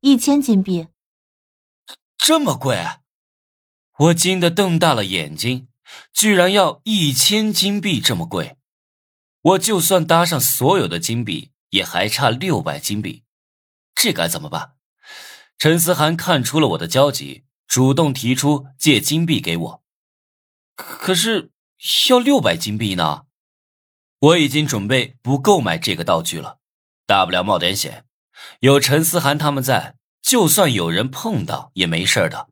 一千金币。这么贵？我惊得瞪大了眼睛，居然要一千金币这么贵！我就算搭上所有的金币，也还差六百金币，这该怎么办？陈思涵看出了我的焦急，主动提出借金币给我。可是要六百金币呢？我已经准备不购买这个道具了，大不了冒点险。有陈思涵他们在，就算有人碰到也没事的。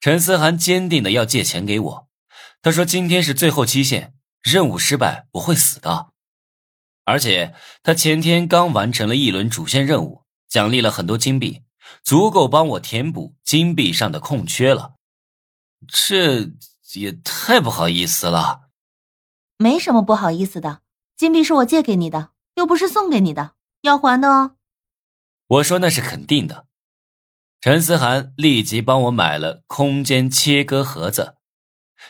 陈思涵坚定的要借钱给我，他说今天是最后期限，任务失败我会死的。而且他前天刚完成了一轮主线任务，奖励了很多金币，足够帮我填补金币上的空缺了。这也太不好意思了。没什么不好意思的，金币是我借给你的，又不是送给你的，要还的哦。我说那是肯定的。陈思涵立即帮我买了空间切割盒子，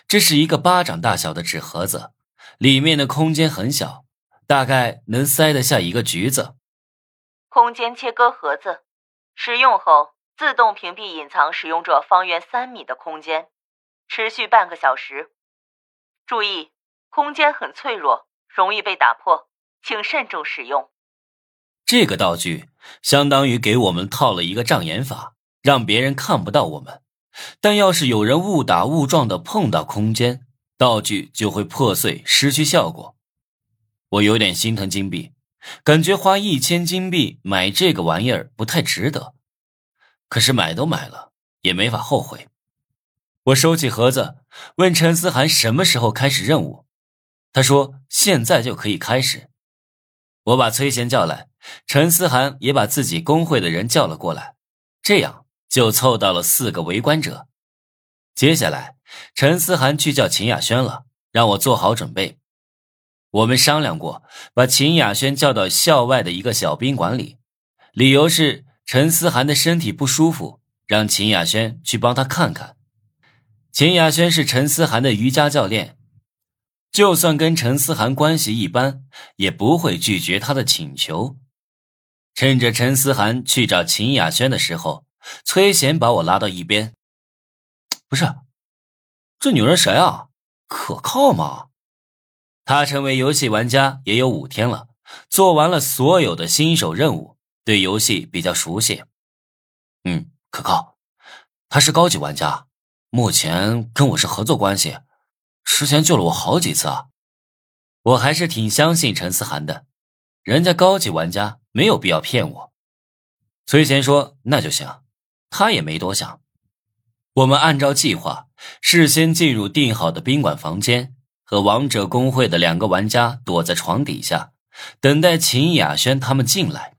这是一个巴掌大小的纸盒子，里面的空间很小，大概能塞得下一个橘子。空间切割盒子，使用后自动屏蔽隐藏使用者方圆三米的空间，持续半个小时。注意，空间很脆弱，容易被打破，请慎重使用。这个道具相当于给我们套了一个障眼法，让别人看不到我们。但要是有人误打误撞的碰到空间，道具就会破碎，失去效果。我有点心疼金币，感觉花一千金币买这个玩意儿不太值得。可是买都买了，也没法后悔。我收起盒子，问陈思涵什么时候开始任务。他说现在就可以开始。我把崔贤叫来。陈思涵也把自己工会的人叫了过来，这样就凑到了四个围观者。接下来，陈思涵去叫秦雅轩了，让我做好准备。我们商量过，把秦雅轩叫到校外的一个小宾馆里，理由是陈思涵的身体不舒服，让秦雅轩去帮他看看。秦雅轩是陈思涵的瑜伽教练。就算跟陈思涵关系一般，也不会拒绝他的请求。趁着陈思涵去找秦雅轩的时候，崔贤把我拉到一边：“不是，这女人谁啊？可靠吗？她成为游戏玩家也有五天了，做完了所有的新手任务，对游戏比较熟悉。嗯，可靠。她是高级玩家，目前跟我是合作关系。”之前救了我好几次啊，我还是挺相信陈思涵的，人家高级玩家没有必要骗我。崔贤说：“那就行。”他也没多想。我们按照计划，事先进入定好的宾馆房间，和王者公会的两个玩家躲在床底下，等待秦雅轩他们进来。